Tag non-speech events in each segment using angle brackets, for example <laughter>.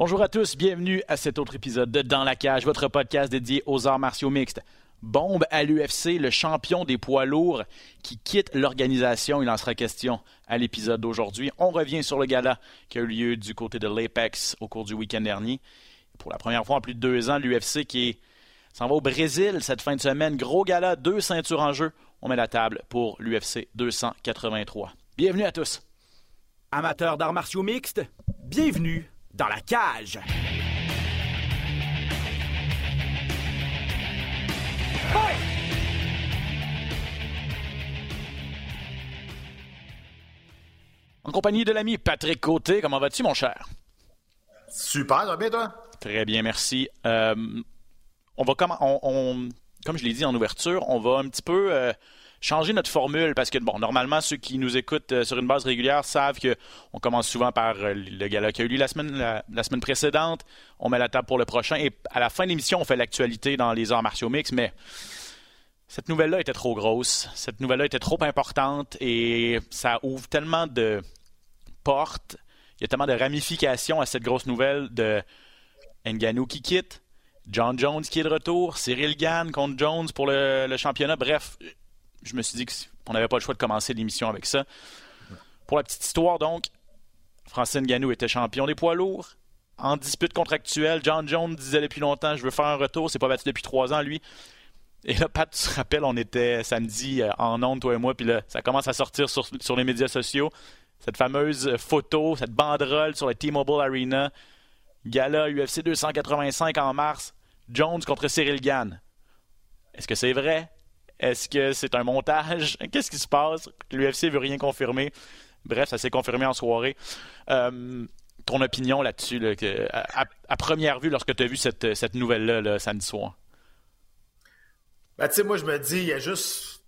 Bonjour à tous, bienvenue à cet autre épisode de Dans la cage, votre podcast dédié aux arts martiaux mixtes. Bombe à l'UFC, le champion des poids lourds qui quitte l'organisation. Il en sera question à l'épisode d'aujourd'hui. On revient sur le gala qui a eu lieu du côté de l'Apex au cours du week-end dernier. Pour la première fois en plus de deux ans, l'UFC qui s'en va au Brésil cette fin de semaine. Gros gala, deux ceintures en jeu. On met la table pour l'UFC 283. Bienvenue à tous. Amateurs d'arts martiaux mixtes, bienvenue dans la cage. En compagnie de l'ami Patrick Côté, comment vas-tu, mon cher? Super, bien, toi? Très bien, merci. Euh, on va comme, on, comme je l'ai dit en ouverture, on va un petit peu euh, changer notre formule parce que, bon, normalement, ceux qui nous écoutent euh, sur une base régulière savent qu'on commence souvent par euh, le gala qui a eu lieu la semaine, la, semaine précédente. On met la table pour le prochain et à la fin de l'émission, on fait l'actualité dans les arts martiaux mix, mais cette nouvelle-là était trop grosse. Cette nouvelle-là était trop importante et ça ouvre tellement de portes. Il y a tellement de ramifications à cette grosse nouvelle de Nganou qui quitte, John Jones qui est de retour, Cyril Gann contre Jones pour le, le championnat. Bref, je me suis dit qu'on n'avait pas le choix de commencer l'émission avec ça. Pour la petite histoire, donc, Francine Ganou était champion des poids lourds. En dispute contractuelle, John Jones disait depuis longtemps Je veux faire un retour. C'est pas battu depuis trois ans, lui. Et là, Pat, tu te rappelles, on était samedi euh, en ondes, toi et moi, puis là, ça commence à sortir sur, les médias sociaux. Cette fameuse photo, cette banderole sur le T-Mobile Arena. Gala UFC 285 en mars. Jones contre Cyril Gann. Est-ce que c'est vrai? Est-ce que c'est un montage? <laughs> Qu'est-ce qui se passe? L'UFC veut rien confirmer. Bref, ça s'est confirmé en soirée. Euh, ton opinion là-dessus, à, première vue, lorsque tu as vu cette, nouvelle-là samedi soir? Ben, tu sais, moi, je me dis, il y a juste,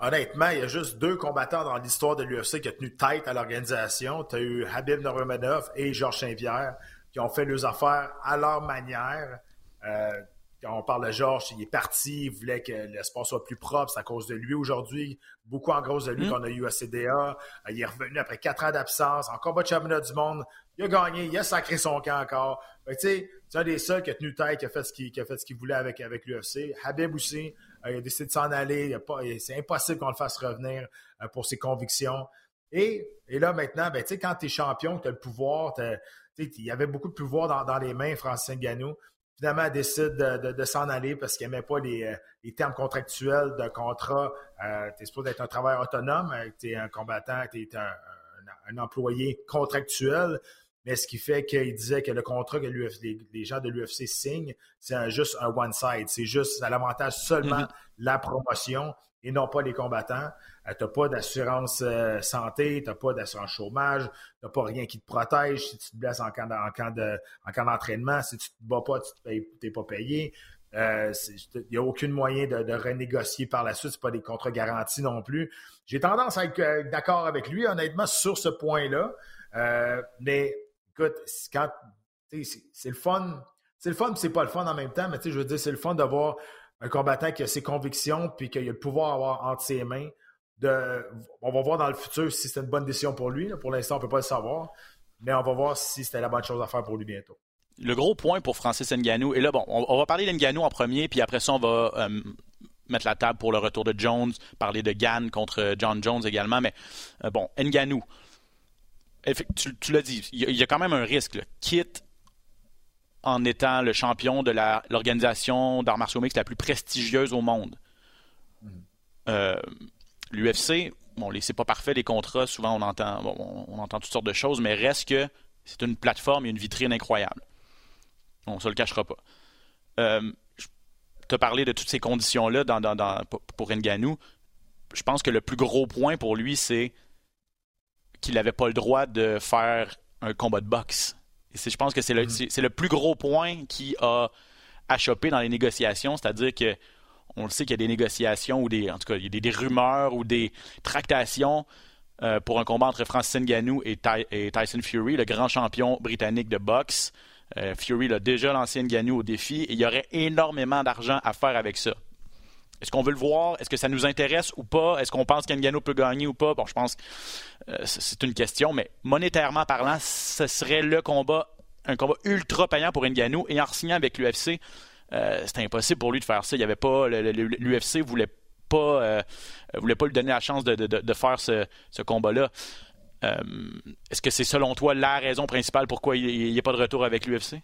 honnêtement, il y a juste deux combattants dans l'histoire de l'UFC qui ont tenu tête à l'organisation. Tu as eu Habib Nurmagomedov et Georges Saint-Pierre qui ont fait leurs affaires à leur manière. Euh, on parle de Georges, il est parti, il voulait que l'espace soit plus propre, c'est à cause de lui aujourd'hui. Beaucoup en cause de lui mm. qu'on a eu à CDA. Il est revenu après quatre ans d'absence, en combat de championnat du monde. Il a gagné, il a sacré son camp encore. Tu sais, c'est un des seuls qui a tenu tête, qui a fait ce qu'il, fait ce qu'il voulait avec, avec l'UFC. Habib aussi, euh, il a décidé de s'en aller. c'est impossible qu'on le fasse revenir euh, pour ses convictions. Et, et là, maintenant, ben, quand tu es champion, tu as le pouvoir, il y avait beaucoup de pouvoir dans, dans les mains, Francis Ngannou finalement, elle décide de, s'en aller parce qu'elle n'aimait pas les, euh, les, termes contractuels de contrat. Euh, tu es supposé être un travailleur autonome, euh, tu es un combattant, tu es un, employé contractuel. Mais ce qui fait qu'il disait que le contrat que les, gens de l'UFC signent, c'est juste un one-side. C'est juste, à l'avantage seulement mm-hmm. la promotion et non pas les combattants. Euh, tu n'as pas d'assurance euh, santé, tu n'as pas d'assurance chômage, tu n'as pas rien qui te protège si tu te blesses en camp, d'entraînement. Si tu ne te bats pas, tu n'es pas payé. Il euh, n'y a aucun moyen de, renégocier par la suite. Ce pas des contrats garantis non plus. J'ai tendance à être d'accord avec lui, honnêtement, sur ce point-là. mais écoute, quand c'est le fun. C'est le fun, c'est pas le fun en même temps, mais je veux dire, c'est le fun d'avoir un combattant qui a ses convictions puis qu'il a le pouvoir avoir entre ses mains on va voir dans le futur si c'est une bonne décision pour lui. Pour l'instant, on ne peut pas le savoir. Mais on va voir si c'était la bonne chose à faire pour lui bientôt. Le gros point pour Francis Ngannou, et là, bon, on, va parler d'Ngannou en premier, puis après ça, on va euh, mettre la table pour le retour de Jones, parler de Gann contre John Jones également. Mais euh, bon, Ngannou, tu, l'as dit, il y, a quand même un risque. Quitte en étant le champion de l'organisation d'arts martiaux mixtes la plus prestigieuse au monde. Mm. Euh, L'UFC, bon, c'est pas parfait les contrats, souvent on entend, on, entend toutes sortes de choses, mais reste que c'est une plateforme et une vitrine incroyable. On se le cachera pas. Euh, tu as parlé de toutes ces conditions-là dans, dans, pour Nganou. Je pense que le plus gros point pour lui, c'est qu'il n'avait pas le droit de faire un combat de boxe. Et je pense que c'est le, mm-hmm. le, plus gros point qui a achoppé dans les négociations, c'est-à-dire que on le sait qu'il y a des négociations ou des, en tout cas, il y a des, rumeurs ou des tractations euh, pour un combat entre Francis Ngannou et, Tyson Fury, le grand champion britannique de boxe. Euh, Fury l'a déjà lancé Ngannou au défi et il y aurait énormément d'argent à faire avec ça. Est-ce qu'on veut le voir? Est-ce que ça nous intéresse ou pas? Est-ce qu'on pense qu'Ngannou peut gagner ou pas? Bon, je pense que euh, c'est une question, mais monétairement parlant, ce serait le combat un combat ultra payant pour Ngannou et en signant avec l'UFC, euh, c'était impossible pour lui de faire ça. Il y avait pas l'UFC voulait pas euh, voulait pas lui donner la chance de, faire ce, combat-là. Euh, est-ce que c'est selon toi la raison principale pourquoi il n'y a pas de retour avec l'UFC?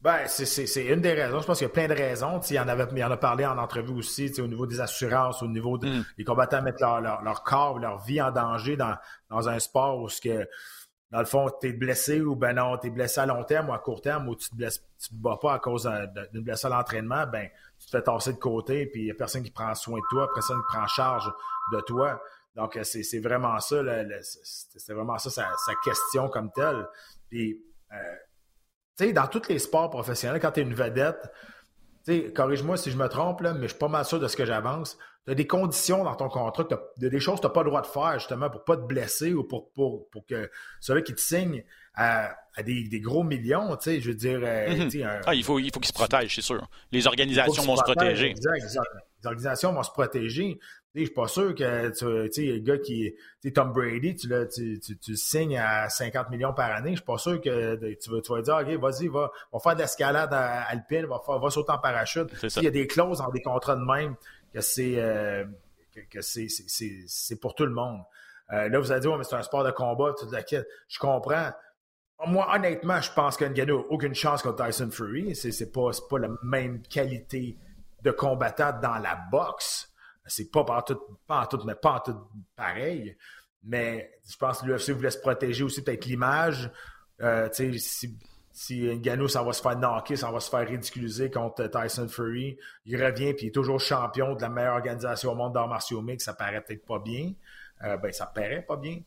Ben, c'est une des raisons. Je pense qu'il y a plein de raisons. Il y en, avait, il en a parlé en entrevue aussi, au niveau des assurances, au niveau des mm. combattants mettent leur, leur, leur, corps, leur vie en danger dans, dans un sport où ce que dans le fond, tu es blessé ou ben non, tu es blessé à long terme ou à court terme ou tu te blesses, tu te bats pas à cause d'une blessure à l'entraînement, ben tu te fais tasser de côté puis il n'y a personne qui prend soin de toi, personne qui prend charge de toi. Donc, euh, c'est vraiment ça, c'est vraiment ça sa, question comme telle. Puis, sais, dans tous les sports professionnels, quand tu es une vedette, corrige-moi si je me trompe, là, mais je suis pas mal sûr de ce que j'avance. Tu as des conditions dans ton contrat, tu as des choses que tu n'as pas le droit de faire, justement, pour ne pas te blesser ou pour, pour, pour que celui qui te signe à, des, des, gros millions, tu sais, je veux dire. Euh, mhm. ah, il faut qu'il faut se protège, c'est sûr. Les organisations vont se protéger. Exact, les organisations vont se protéger. Je suis pas sûr que tu sais, le gars qui est Tom Brady, tu, le, tu, tu, signes à 50 millions par année. Je suis pas sûr que tu vas, tu vas dire OK, vas-y, va, va faire de l'escalade alpine, va, faire, va sauter en parachute. Il y a des clauses dans des contrats de même que c'est euh, que, c'est pour tout le monde. Euh, là, vous allez dire, mais c'est un sport de combat, tout Je comprends. Moi, honnêtement, je pense qu'un n'a aucune chance contre Tyson Fury. C'est pas, pas la même qualité de combattant dans la boxe. C'est pas par tout, pas en tout, mais pas en tout pareil. Mais je pense que l'UFC voulait se protéger aussi peut-être l'image. Euh, si, si Ngannou, ça va se faire knocker, ça va se faire ridiculiser contre Tyson Fury, il revient puis il est toujours champion de la meilleure organisation au monde d'arts martiaux mix, ça paraît peut-être pas bien. Euh, ben, ça paraît pas bien.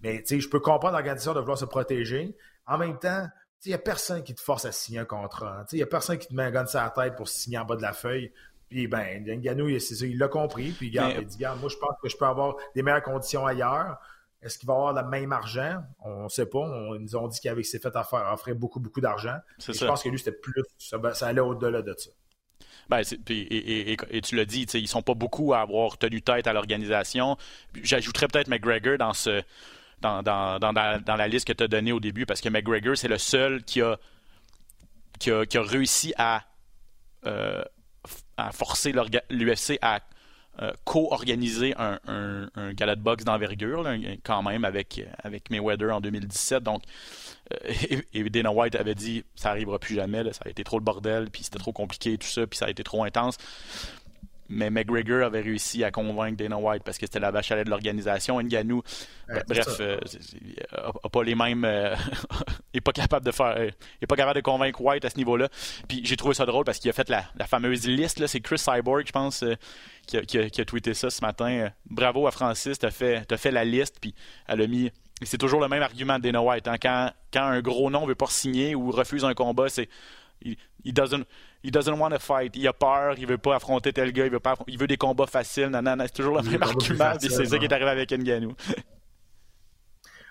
Mais je peux comprendre l'organisation de vouloir se protéger. En même temps, il n'y a personne qui te force à signer un contrat. Il n'y a personne qui te met un gun sur la tête pour signer en bas de la feuille. Puis, ben, Ngannou, il l'a compris. Puis, il dit, moi, je pense que je peux avoir des meilleures conditions ailleurs. Est-ce qu'il va avoir le même argent? On ne sait pas. ils nous ont dit qu'il s'est fait affaire, offrir beaucoup, beaucoup d'argent. Je pense que lui, c'était plus. Ça, allait au-delà de ça. Ben, et, tu l'as dit, ils ne sont pas beaucoup à avoir tenu tête à l'organisation. J'ajouterais peut-être McGregor dans ce. Dans, la, liste que tu as donnée au début, parce que McGregor, c'est le seul qui a, qui a, réussi à, euh, forcer l'UFC à euh, co-organiser un, un, de boxe d'envergure, quand même, avec, avec Mayweather en 2017. Donc, euh, <laughs> et, Dana White avait dit ça n'arrivera plus jamais, ça a été trop le bordel, puis c'était trop compliqué, tout ça, puis ça a été trop intense mais McGregor avait réussi à convaincre Dana White parce que c'était la vache à lait de l'organisation. Ngannou, bref, euh, a, pas les mêmes, euh, <laughs> est pas capable de faire, euh, est pas capable de convaincre White à ce niveau-là. Puis j'ai trouvé ça drôle parce qu'il a fait la, fameuse liste là, c'est Chris Cyborg, je pense, qui a, tweeté ça ce matin. Bravo à Francis, t'as fait, as fait la liste, puis elle a mis. C'est toujours le même argument de Dana White. Hein. quand, quand un gros nom veut pas signer ou refuse un combat, c'est il, doesn't, he doesn't want to fight. Il a peur, il veut pas affronter tel gars, il veut, pas, il veut des combats faciles. C'est toujours le même argument, c'est ça qui est arrivé avec Nganou.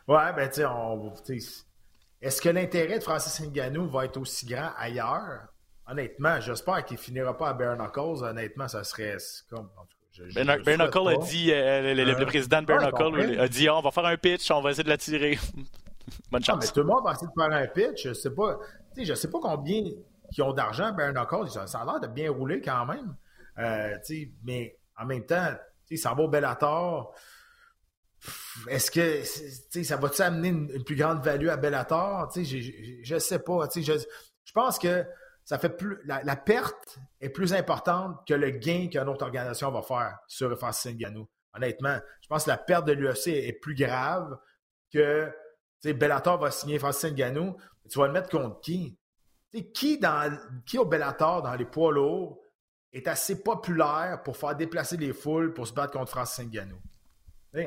ouais, ben tu sais, est-ce que l'intérêt de Francis Ngannou va être aussi grand ailleurs? Honnêtement, j'espère qu'il finira pas à Bare Knuckles. Honnêtement, ça serait comme. ben, Knuckles a dit, euh, le, euh, président de Bare a dit, on va faire un pitch, on va essayer de l'attirer. <laughs> Bonne chance. mais tout le monde va essayer de faire un pitch. Je sais pas je ne sais pas combien qui ont d'argent, Ben Knuckles, ça, a l'air de bien rouler quand même. Euh, mais en même temps, ça va au Bellator. Est-ce que ça va-tu amener une, plus grande value à Bellator? Je ne sais pas. Je, je pense que ça fait plus. La, perte est plus importante que le gain qu'une autre organisation va faire sur Francis Ngannou. Honnêtement, je pense que la perte de l'UFC est plus grave que Bellator va signer Francis Ngannou. Tu vas le mettre contre qui? Qui, dans, qui au Bellator, dans les poids lourds, est assez populaire pour faire déplacer les foules pour se battre contre Francis Ngannou?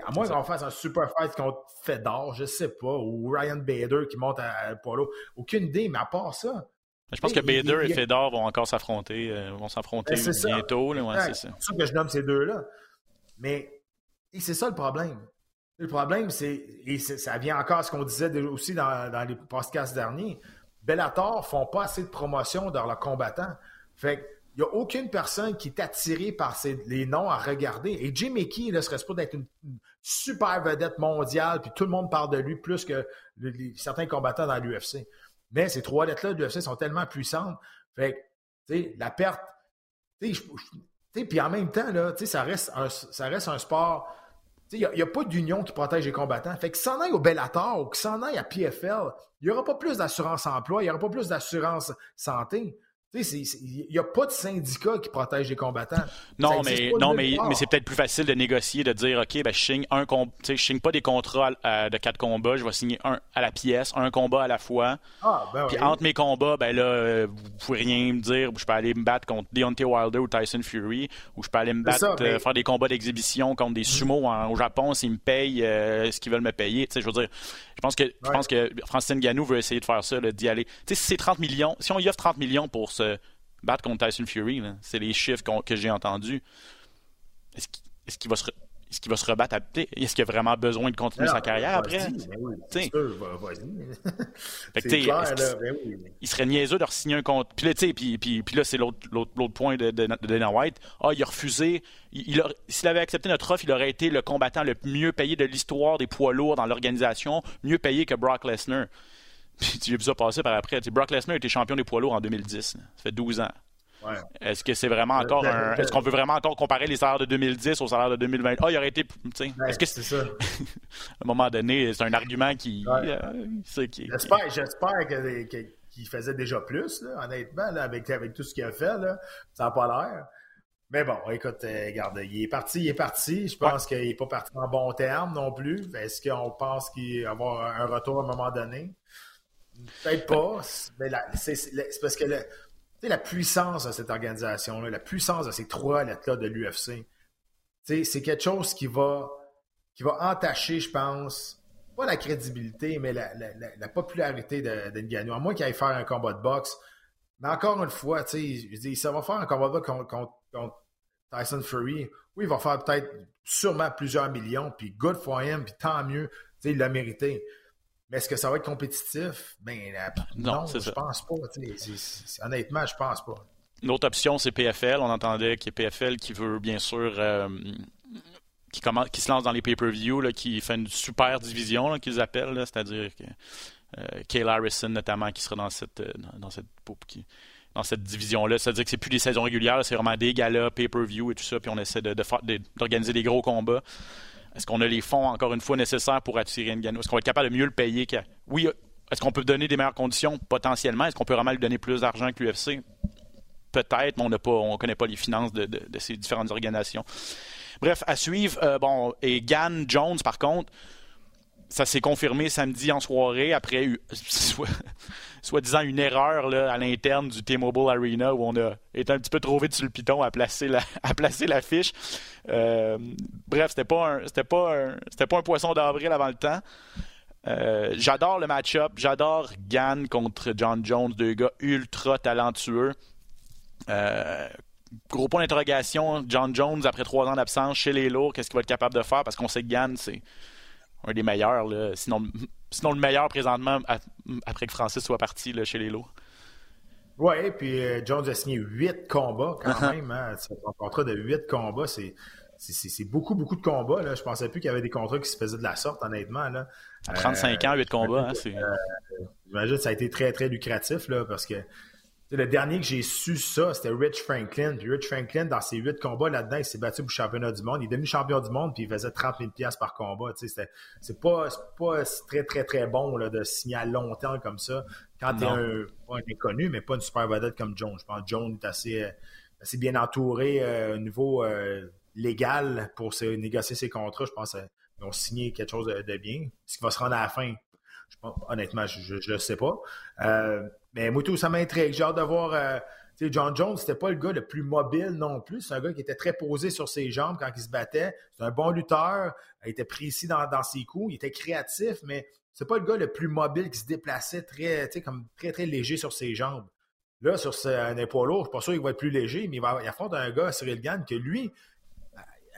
À moins qu'on fasse un super fight contre Fedor, je sais pas, ou Ryan Bader qui monte à, poids lourd. Aucune idée, mais à part ça. Je pense que Bader et Fedor vont encore s'affronter, euh, vont s'affronter bientôt. c'est ça. ça que je nomme ces deux-là. Mais c'est ça le problème. Le problème, c'est, et ça vient encore à ce qu'on disait aussi dans, les podcasts derniers, Bellator font pas assez de promotion dans leurs combattants. Fait il n'y a aucune personne qui est attirée par les noms à regarder. Et Jim Mickey, ne serait pas d'être une, super vedette mondiale, puis tout le monde parle de lui plus que certains combattants dans l'UFC. Mais ces trois lettres-là de l'UFC sont tellement puissantes. Fait que, la perte. Puis en même temps, là, ça reste un, ça reste un sport. Il n'y a, pas d'union qui protège les combattants. Fait que s'en aille au Bellator ou que s'en aille à PFL, il n'y aura pas plus d'assurance emploi, il n'y aura pas plus d'assurance santé. Il n'y a pas de syndicat qui protège les combattants. Non, mais, non mais, mais c'est peut-être plus facile de négocier, de dire OK, ben, je signe un je signe pas des contrats de quatre combats, je vais signer un à la pièce, un combat à la fois. Ah, ben Puis entre mes combats, ben là, euh, vous pouvez rien me dire. Je peux aller me battre contre Deontay Wilder ou Tyson Fury, ou je peux aller me battre, euh, faire des combats d'exhibition contre des sumos au Japon s'ils me payent euh, ce qu'ils veulent me payer. Je veux dire, je pense que je pense que Francine Ganou veut essayer de faire ça, d'y aller. Tu sais, si c'est 30 millions, si on y offre 30 millions pour se battre contre Tyson Fury, c'est les chiffres que j'ai entendus. Est-ce qu'il va se est-ce qu'il va se rebattre à Est-ce qu'il a vraiment besoin de continuer sa carrière après? <laughs> Il serait niaiseux de re-signer un compte. Puis là, puis, puis, puis là c'est l'autre, point de, de, Dana White. Ah, il a refusé. Il, s'il avait accepté notre offre, il aurait été le combattant le mieux payé de l'histoire des poids lourds dans l'organisation, mieux payé que Brock Lesnar. Puis tu as vu ça passer par après. Brock Lesnar été champion des poids lourds en 2010. Ça fait 12 ans. Est-ce que c'est vraiment encore un. Est-ce qu'on veut vraiment encore comparer les salaires de 2010 aux salaires de 2020? Ah, il aurait été. Est-ce que c'est ça? <laughs> à un moment donné, c'est un argument qui. Euh, j'espère, j'espère qu'il faisait déjà plus, honnêtement, avec, avec tout ce qu'il a fait. Là. Ça n'a pas l'air. Mais bon, écoute, euh, regarde, il est parti, il est parti. Je pense qu'il n'est pas parti en bon terme non plus. Est-ce qu'on pense qu'il va avoir un retour à un moment donné? Peut-être pas. Mais c'est parce que la puissance de cette organisation-là, la puissance de ces trois lettres-là de l'UFC, c'est quelque chose qui va, qui va entacher, je pense, pas la crédibilité, mais la, popularité de, de À moins qu'il aille faire un combat de boxe. Mais encore une fois, ça va faire un combat de boxe contre, Tyson Fury. Oui, il va faire peut-être sûrement plusieurs millions, puis good for him, puis tant mieux. Il l'a mérité. Mais est-ce que ça va être compétitif? Ben, non, je pense pas. honnêtement, je pense pas. L'autre option, c'est PFL. On entendait qu'il y a PFL qui veut bien sûr euh, qui, commence, qui se lance dans les pay-per-view, qui fait une super division qu'ils appellent, c'est-à-dire que euh, Harrison notamment qui sera dans cette euh, dans cette dans cette division-là. C'est-à-dire que c'est plus des saisons régulières, c'est vraiment des galas, pay-per-view et tout ça, puis on essaie de, d'organiser des gros combats. Est-ce qu'on a les fonds, encore une fois, nécessaires pour attirer Ngannou? Est-ce qu'on va être capable de mieux le payer? Oui, est-ce qu'on peut donner des meilleures conditions? Potentiellement. Est-ce qu'on peut vraiment lui donner plus d'argent que l'UFC? Peut-être, mais on ne connaît pas les finances de, ces différentes organisations. Bref, à suivre. Euh, bon, et Gann Jones, par contre, ça s'est confirmé samedi en soirée après <laughs> soi-disant une erreur là, à l'interne du T-Mobile Arena où on a été un petit peu trop vite sur le piton à placer la, <laughs> à placer la fiche. Euh, bref, c'était pas un, pas un, pas un poisson d'avril avant le temps. Euh, j'adore le match-up, j'adore Gann contre John Jones, deux gars ultra talentueux. Euh, gros point d'interrogation, John Jones après trois ans d'absence chez les lourds, qu'est-ce qu'il va être capable de faire? Parce qu'on sait que Gann c'est un des meilleurs, sinon, sinon le meilleur présentement après que Francis soit parti là, chez les lots. Oui, puis euh, Jones a signé huit combats quand même. Hein. Un contrat de huit combats, c'est. C'est beaucoup, beaucoup de combats. Là. Je pensais plus qu'il y avait des contrats qui se faisaient de la sorte, honnêtement. Là. 35 euh, ans, 8 combats. Hein, euh, J'imagine que ça a été très, très lucratif là, parce que le dernier que j'ai su ça, c'était Rich Franklin. Puis Rich Franklin, dans ses huit combats là-dedans, il s'est battu pour le championnat du monde. Il est devenu champion du monde, puis il faisait 30 000 par combat. C'est pas, pas très, très, très bon là, de signer à long terme comme ça. Quand tu es un, pas un inconnu, mais pas une super vedette comme John. Je pense que John est assez, assez bien entouré euh, au niveau euh, légal pour négocier ses contrats. Je pense qu'ils ont signé quelque chose de, bien. Ce qui va se rendre à la fin, honnêtement, je ne sais pas. Mais moi, tout ça m'intrigue. J'ai hâte de voir. Euh, John Jones, c'était pas le gars le plus mobile non plus. C'est un gars qui était très posé sur ses jambes quand il se battait. C'est un bon lutteur. Il était précis dans, ses coups. Il était créatif, mais c'est pas le gars le plus mobile qui se déplaçait très, comme très, très léger sur ses jambes. Là, sur un épaule lourd, je suis pas sûr qu'il va être plus léger, mais il, va, il affronte un gars, Cyril Gann, que lui,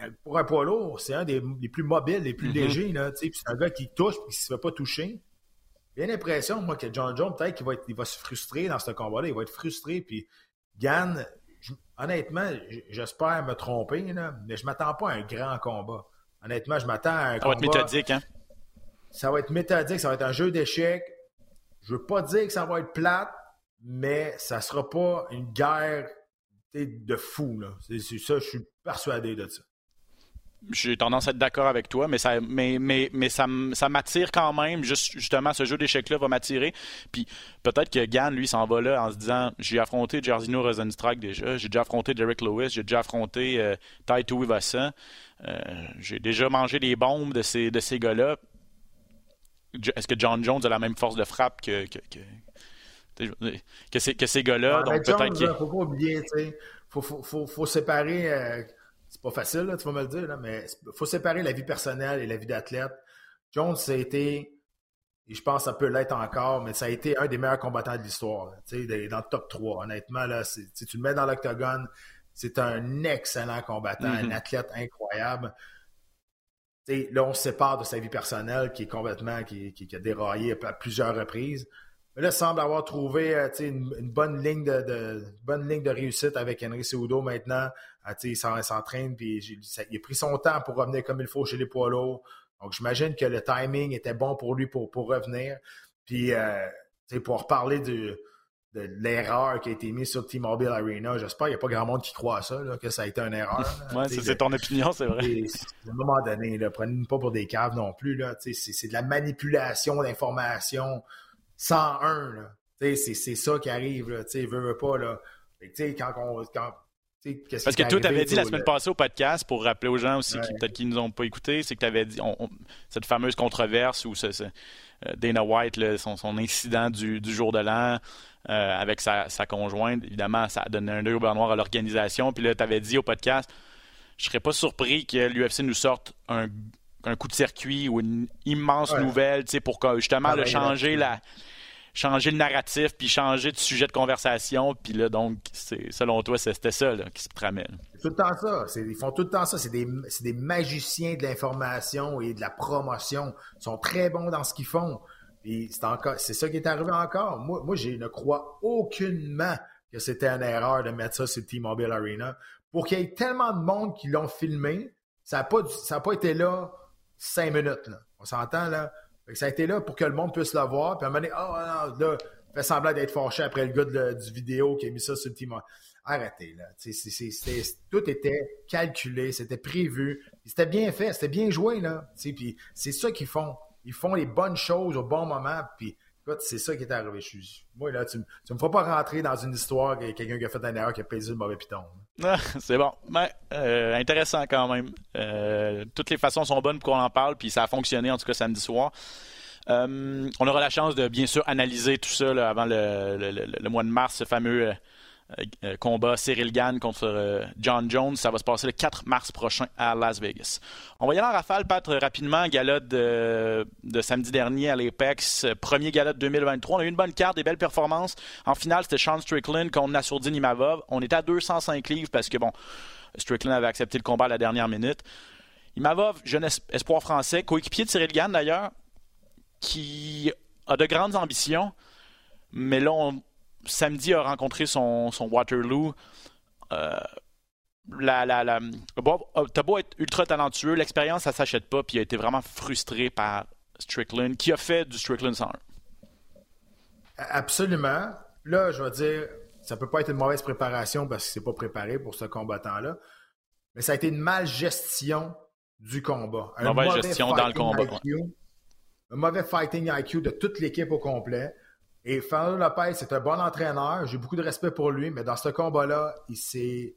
euh, pour un poids lourd, c'est un des, plus mobiles, les plus mm-hmm. légers. c'est un gars qui touche et qui ne se fait pas toucher j'ai l'impression, moi, que John Jones, peut-être qu'il va, il va se frustrer dans ce combat-là. Il va être frustré. Puis Gann, honnêtement, j'espère me tromper, là, mais je m'attends pas à un grand combat. Honnêtement, je m'attends à un combat. Ça va être méthodique, hein? Ça va être méthodique, ça va être un jeu d'échecs. Je veux pas dire que ça va être plate, mais ça sera pas une guerre de fou. C'est ça, je suis persuadé de ça j'ai tendance à être d'accord avec toi, mais ça, mais, mais, mais ça, ça m'attire quand même. Juste, justement, ce jeu d'échecs-là va m'attirer. Puis peut-être que Gann, lui, s'en va là en se disant j'ai affronté Jarzino Rosenstrike déjà, j'ai déjà affronté Derek Lewis, j'ai déjà affronté euh, Taito Ivasa. Euh, j'ai déjà mangé des bombes de ces, de ces gars-là. Est-ce que John Jones a la même force de frappe que, que, que, ces, que ces gars-là? Donc peut-être qu'il. Faut pas oublier, tu sais. Faut, faut, faut, faut séparer. Euh, c'est pas facile, là, tu vas me le dire, là, mais il faut séparer la vie personnelle et la vie d'athlète. Jones, ça a été, et je pense que ça peut l'être encore, mais ça a été un des meilleurs combattants de l'histoire. Dans le top 3. Honnêtement, là, tu le mets dans l'octogone, c'est un excellent combattant, un mm-hmm. athlète incroyable. là, on se sépare de sa vie personnelle qui est complètement, qui, qui, a déraillé à plusieurs reprises. Mais là, il semble avoir trouvé euh, une, une, bonne ligne de, bonne ligne de réussite avec Henry Seudo maintenant. Ah, il s'entraîne, puis il a pris son temps pour revenir comme il faut chez les poids lourds. Donc, j'imagine que le timing était bon pour lui pour, pour revenir. Puis, euh, pour reparler de, de l'erreur qui a été mise sur T-Mobile Arena, j'espère qu'il n'y a pas grand monde qui croit à ça, que ça a été une erreur. ouais, c'est ton opinion, c'est vrai. À un moment donné, prenez-nous pas pour des caves non plus. C'est de la manipulation d'informations 101. Là. C'est, c'est ça qui arrive. Là. Veut, veut pas. Là. quand on, quand, Parce que toi, tu avais dit la semaine passée au podcast, pour rappeler aux gens aussi qui peut-être qui nous ont pas écouté, c'est que tu avais dit cette fameuse controverse ce, euh, Dana White, son, son, incident du, du jour de l'an euh, avec sa, sa, conjointe, évidemment, ça a donné un œil noir à l'organisation. Puis là, tu avais dit au podcast, je serais pas surpris que l'UFC nous sorte un, un, coup de circuit ou une immense nouvelle, pour justement le changer la changer le narratif, puis changer de sujet de conversation. Puis là, donc, selon toi, c'était ça qui se tramait. C'est tout le temps ça. ils font tout le temps ça. C'est des, des magiciens de l'information et de la promotion. Ils sont très bons dans ce qu'ils font. Et c'est, encore, c'est ça qui est arrivé encore. Moi, moi je ne crois aucunement que c'était une erreur de mettre ça sur T-Mobile Arena. Pour qu'il y ait tellement de monde qui l'ont filmé, ça n'a pas, pas été là cinq minutes. On s'entend là? ça a été là pour que le monde puisse le voir. Puis à un moment donné, oh, non, là, fait semblant d'être fâché après le gars du vidéo qui a mis ça sur le team. Arrêtez, là. tout était calculé, c'était prévu. C'était bien fait, c'était bien joué, là. Puis c'est ça qu'ils font. Ils font les bonnes choses au bon moment. Puis c'est ça qui est arrivé. Moi, là, tu, tu me feras pas rentrer dans une histoire que quelqu'un qui a fait un erreur qui a payé le mauvais piton. Ah, c'est bon. Mais euh, intéressant quand même. Euh, toutes les façons sont bonnes pour qu'on en parle, puis ça a fonctionné en tout cas samedi soir. Euh, on aura la chance de bien sûr analyser tout ça avant le, mois de mars, ce fameux combat Cyril Gann contre euh, John Jones. Ça va se passer le 4 mars prochain à Las Vegas. On va y aller en rafale, Pat, rapidement. Gala de, samedi dernier à l'Apex. Premier gala de 2023. On a eu une bonne carte, des belles performances. En finale, c'était Sean Strickland contre Nassourdine Imavov. On était à 205 livres parce que, bon, Strickland avait accepté le combat à la dernière minute. Imavov, jeune espoir français, coéquipier de Cyril Gann d'ailleurs, qui a de grandes ambitions. Mais là, on, samedi a rencontré son, Waterloo. Euh, la, la, t'as beau être ultra talentueux, l'expérience, ça s'achète pas, puis il a été vraiment frustré par Strickland, qui a fait du Strickland 101. Absolument. Là, je vais dire, ça peut pas être une mauvaise préparation parce que c'est pas préparé pour ce combattant-là, mais ça a été une malgestion du combat. Une mauvaise gestion dans le combat. Un mauvais fighting IQ de toute l'équipe au complet. Et Fernando Lopez, c'est un bon entraîneur. J'ai beaucoup de respect pour lui, mais dans ce combat-là, il s'est.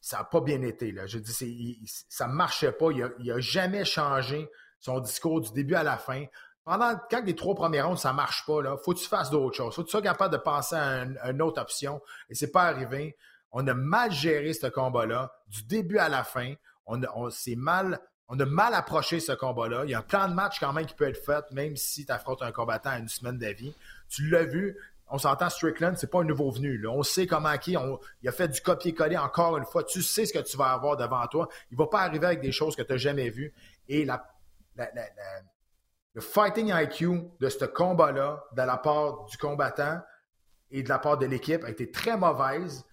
Ça n'a pas bien été. Là. Je dis, ça ne marchait pas. Il n'a jamais changé son discours du début à la fin. Pendant, quand les trois premières rondes, ça ne marche pas, il faut que tu fasses d'autres choses. Faut que tu sois capable de penser à, une autre option. Et c'est pas arrivé. On a mal géré ce combat-là, du début à la fin. On, on mal, on a mal approché ce combat-là. Il y a un plan de match quand même qui peut être fait, même si tu affrontes un combattant à une semaine d'avis. Tu l'as vu, on s'entend Strickland, c'est pas un nouveau venu. On sait comment qui, il a fait du copier-coller encore une fois. Tu sais ce que tu vas avoir devant toi. Il va pas arriver avec des choses que tu n'as jamais vues. Et la, le fighting IQ de ce combat-là, de la part du combattant et de la part de l'équipe, a été très mauvaise.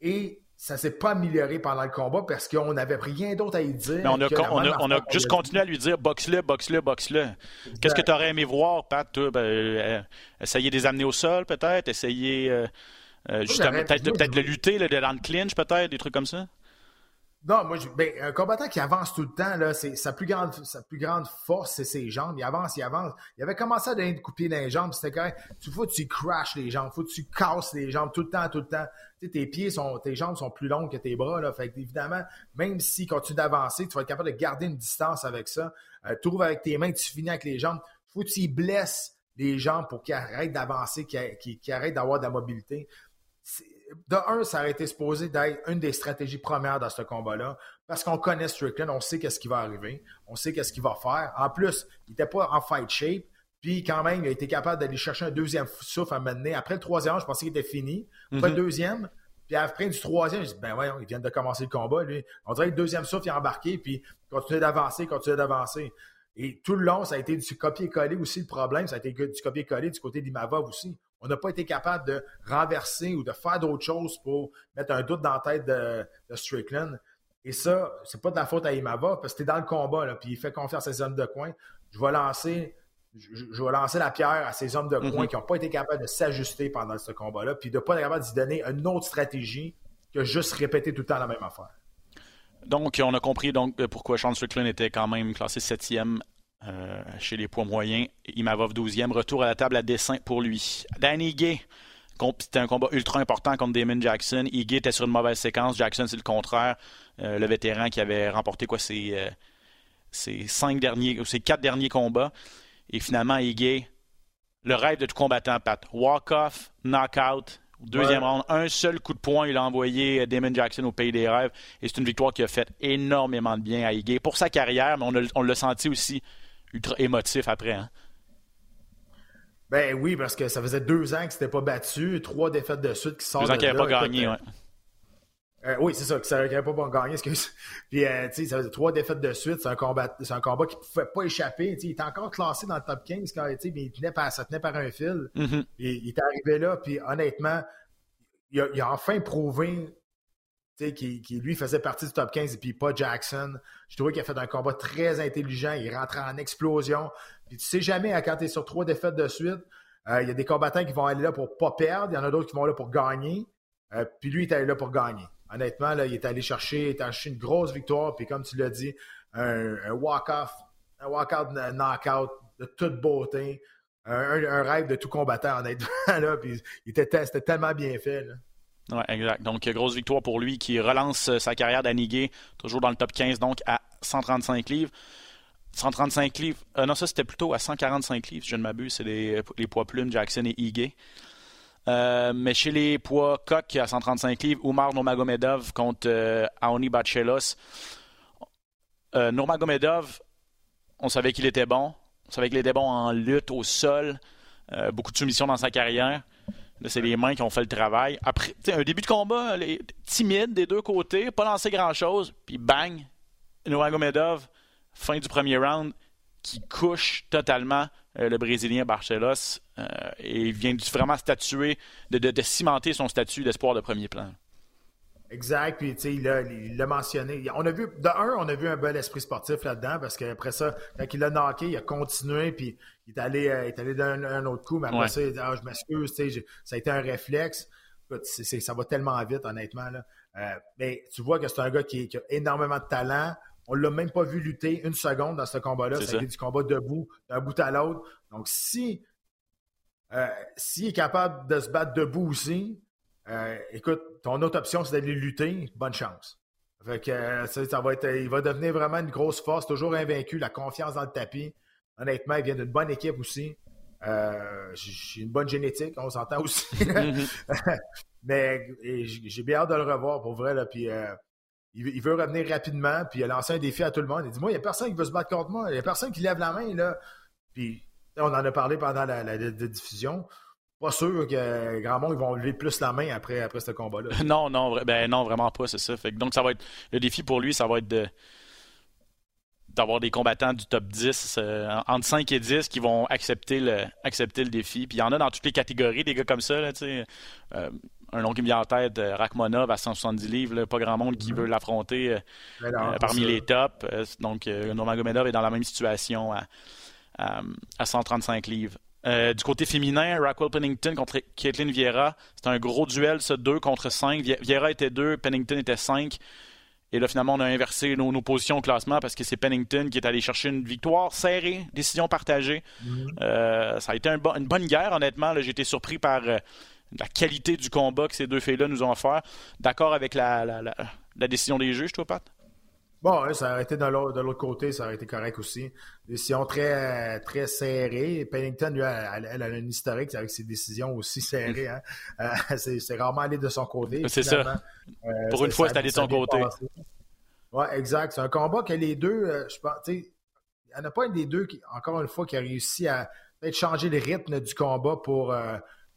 Et ça s'est pas amélioré pendant le combat parce qu'on n'avait rien d'autre à y dire. Mais on a, on a, juste continué à lui dire boxe-le, boxe-le, boxe-le. Qu'est-ce que tu aurais aimé voir, Pat? Toi? Ben, euh, essayer de les amener au sol, peut-être? Essayer euh, euh, justement, peut-être, peut-être le lutter, le, dans le clinch, peut-être, des trucs comme ça? Non, moi, ben, un combattant qui avance tout le temps, là, c'est sa plus grande, sa plus grande force, c'est ses jambes. Il avance, il avance. Il avait commencé à donner les jambes. C'était quand tu faut que tu crashes les jambes, faut que tu casses les jambes tout le temps, tout le temps. Tu sais, tes pieds sont, tes jambes sont plus longues que tes bras, là. Fait que, évidemment, même s'il continue d'avancer, tu vas être capable de garder une distance avec ça. Euh, tu avec tes mains, tu finis avec les jambes. Faut que tu blesses les jambes pour qu'ils arrêtent d'avancer, qu'ils arrêtent d'avoir de la mobilité de un, ça aurait été supposé d'être une des stratégies premières dans ce combat-là, parce qu'on connaît Strickland, on sait qu'est-ce qui va arriver, on sait qu'est-ce qu'il va faire. En plus, il n'était pas en fight shape, puis quand même, il a été capable d'aller chercher un deuxième souffle à mener. Après le troisième, je pensais qu'il était fini. Après le mhm. deuxième, puis après du troisième, je dis, ben voyons, il vient de commencer le combat, lui. On dirait que le deuxième souffle, il a embarqué, puis continue d'avancer, continue d'avancer. Et tout le long, ça a été du copier-coller aussi le problème. Ça a été du copier-coller du côté d'Imavov aussi. On n'a pas été capable de renverser ou de faire d'autres choses pour mettre un doute dans la tête de, Strickland. Et ça, c'est pas de la faute à Imava, parce que es dans le combat, là, puis il fait confiance à ses hommes de coin. Je vais lancer, je, vais lancer la pierre à ces hommes de coin mhm. qui n'ont pas été capables de s'ajuster pendant ce combat-là, puis de ne pas être capables d'y donner une autre stratégie que juste répéter tout le temps la même affaire. Donc, on a compris donc pourquoi Sean Strickland était quand même classé septième euh, chez les poids moyens. Imavov 12e. Retour à la table à dessin pour lui. Danny Gay. C'était un combat ultra important contre Damon Jackson. Ige était sur une mauvaise séquence. Jackson, c'est le contraire. Euh, le vétéran qui avait remporté quoi ses, euh, cinq derniers, ses quatre derniers combats. Et finalement, Ige, le rêve de tout combattant, Pat. Walk-off, knockout, Deuxième round, un seul coup de poing, il a envoyé Damon Jackson au pays des rêves. Et c'est une victoire qui a fait énormément de bien à Ige pour sa carrière, mais on l'a senti aussi ultra émotif après. Hein? Ben oui, parce que ça faisait deux ans que c'était pas battu, trois défaites de suite qui sortent. Deux ans qu'il n'avait pas gagné, oui. Euh, oui, c'est ça, qu'il n'avait pas gagné, excuse. <laughs> Puis, euh, tu sais, ça faisait trois défaites de suite. C'est un combat, c'est un combat qui ne pouvait pas échapper. il était encore classé dans le top 15 quand, mais il tenait par, ça tenait par un fil. Mm-hmm. il est arrivé là, puis honnêtement, il a, il a enfin prouvé qui, lui faisait partie du top 15 et puis pas Jackson. Je trouvais qu'il a fait un combat très intelligent. Il rentrait en explosion. Puis tu sais jamais, hein, quand tu es sur trois défaites de suite, euh, il y a des combattants qui vont aller là pour pas perdre. Il y en a d'autres qui vont là pour gagner. Euh, puis lui, il est allé là pour gagner. Honnêtement, là, il est allé chercher, il est allé une grosse victoire. Puis comme tu l'as dit, un, walk-off, un walk-out knockout de toute beauté. Un, rêve de tout combattant, honnêtement. <laughs> Là, puis c'était tellement bien fait. Exact. Donc, grosse victoire pour lui qui relance euh, sa carrière d'Anigué, toujours dans le top 15, donc à 135 livres. 135 livres. Euh, non, ça, c'était plutôt à 145 livres, si je ne m'abuse. C'est les, poids plumes, Jackson et Igué. Euh, mais chez les poids coq à 135 livres, Umar Nurmagomedov contre Aoni Bachelos. Nurmagomedov, on savait qu'il était bon. On savait qu'il était bon en lutte au sol. beaucoup de soumissions dans sa carrière c'est les mains qui ont fait le travail. Après, un début de combat timide des deux côtés, pas lancé grand-chose, puis bang, Nurmagomedov, fin du premier round, qui couche totalement euh, le Brésilien Barcelos euh, et vient vraiment statuer, de, cimenter son statut d'espoir de premier plan. Exact, puis tu sais, il l'a mentionné. On a vu, de un, on a vu un bel esprit sportif là-dedans, parce qu'après ça, quand il l'a knocké, il a continué, puis il est allé, euh, il est allé d'un un autre coup, mais après ça, il dit, ah, je m'excuse, ça a été un réflexe. ça va tellement vite, honnêtement. Là. Euh, mais tu vois que c'est un gars qui, a énormément de talent. On l'a même pas vu lutter une seconde dans ce combat-là. Ça a été du combat debout, d'un bout à l'autre. Donc, si euh, s'il est capable de se battre debout aussi, euh, écoute, ton autre option, c'est d'aller lutter. Bonne chance. Fait que, euh, ça, va être, il va devenir vraiment une grosse force, toujours invaincu, la confiance dans le tapis. Honnêtement, il vient d'une bonne équipe aussi. Euh, j'ai une bonne génétique, on s'entend aussi. <laughs> <laughs> Mais j'ai bien hâte de le revoir pour vrai. Là, puis, il, veut revenir rapidement, puis il a lancé un défi à tout le monde. Il dit Moi, il n'y a personne qui veut se battre contre moi, il n'y a personne qui lève la main. Là. Puis on en a parlé pendant la diffusion pas sûr que Grand Monde vont lever plus la main après, après ce combat-là. <laughs> non, non, ben non, vraiment pas, c'est ça. donc, ça va être le défi pour lui, ça va être de d'avoir des combattants du top 10, euh, entre 5 et 10, qui vont accepter le, accepter le défi. Puis il y en a dans toutes les catégories, des gars comme ça. Là, euh, un nom qui me vient en tête, Rachmanov à 170 livres, pas grand monde qui mm-hmm. veut l'affronter parmi les tops. donc, Nurmagomedov est dans la même situation à, à 135 livres. Euh, du côté féminin, Raquel Pennington contre Caitlin Vieira. C'était un gros duel, ça, 2 contre 5. Vieira était 2, Pennington était 5. Et là, finalement, on a inversé nos, positions au classement parce que c'est Pennington qui est allé chercher une victoire serrée, décision partagée. Mm-hmm. Euh, ça a été une bonne guerre, honnêtement. J'ai été surpris par euh, la qualité du combat que ces deux filles-là nous ont offert. D'accord avec la, la, décision des juges, toi, Pat? Bon, ça aurait été de l'autre côté, ça aurait été correct aussi. Décision très, très serrée. Pennington, lui, elle, a une historique avec ses décisions aussi serrées. Hein. <laughs> Euh, c'est rarement allé de son côté. C'est ça. Euh, Pour une fois, c'est allé de son côté. Oui, exact. C'est un combat que les deux, euh, je pense, il n'y en a pas un des deux, qui, encore une fois, qui a réussi à peut-être changer le rythme du combat pour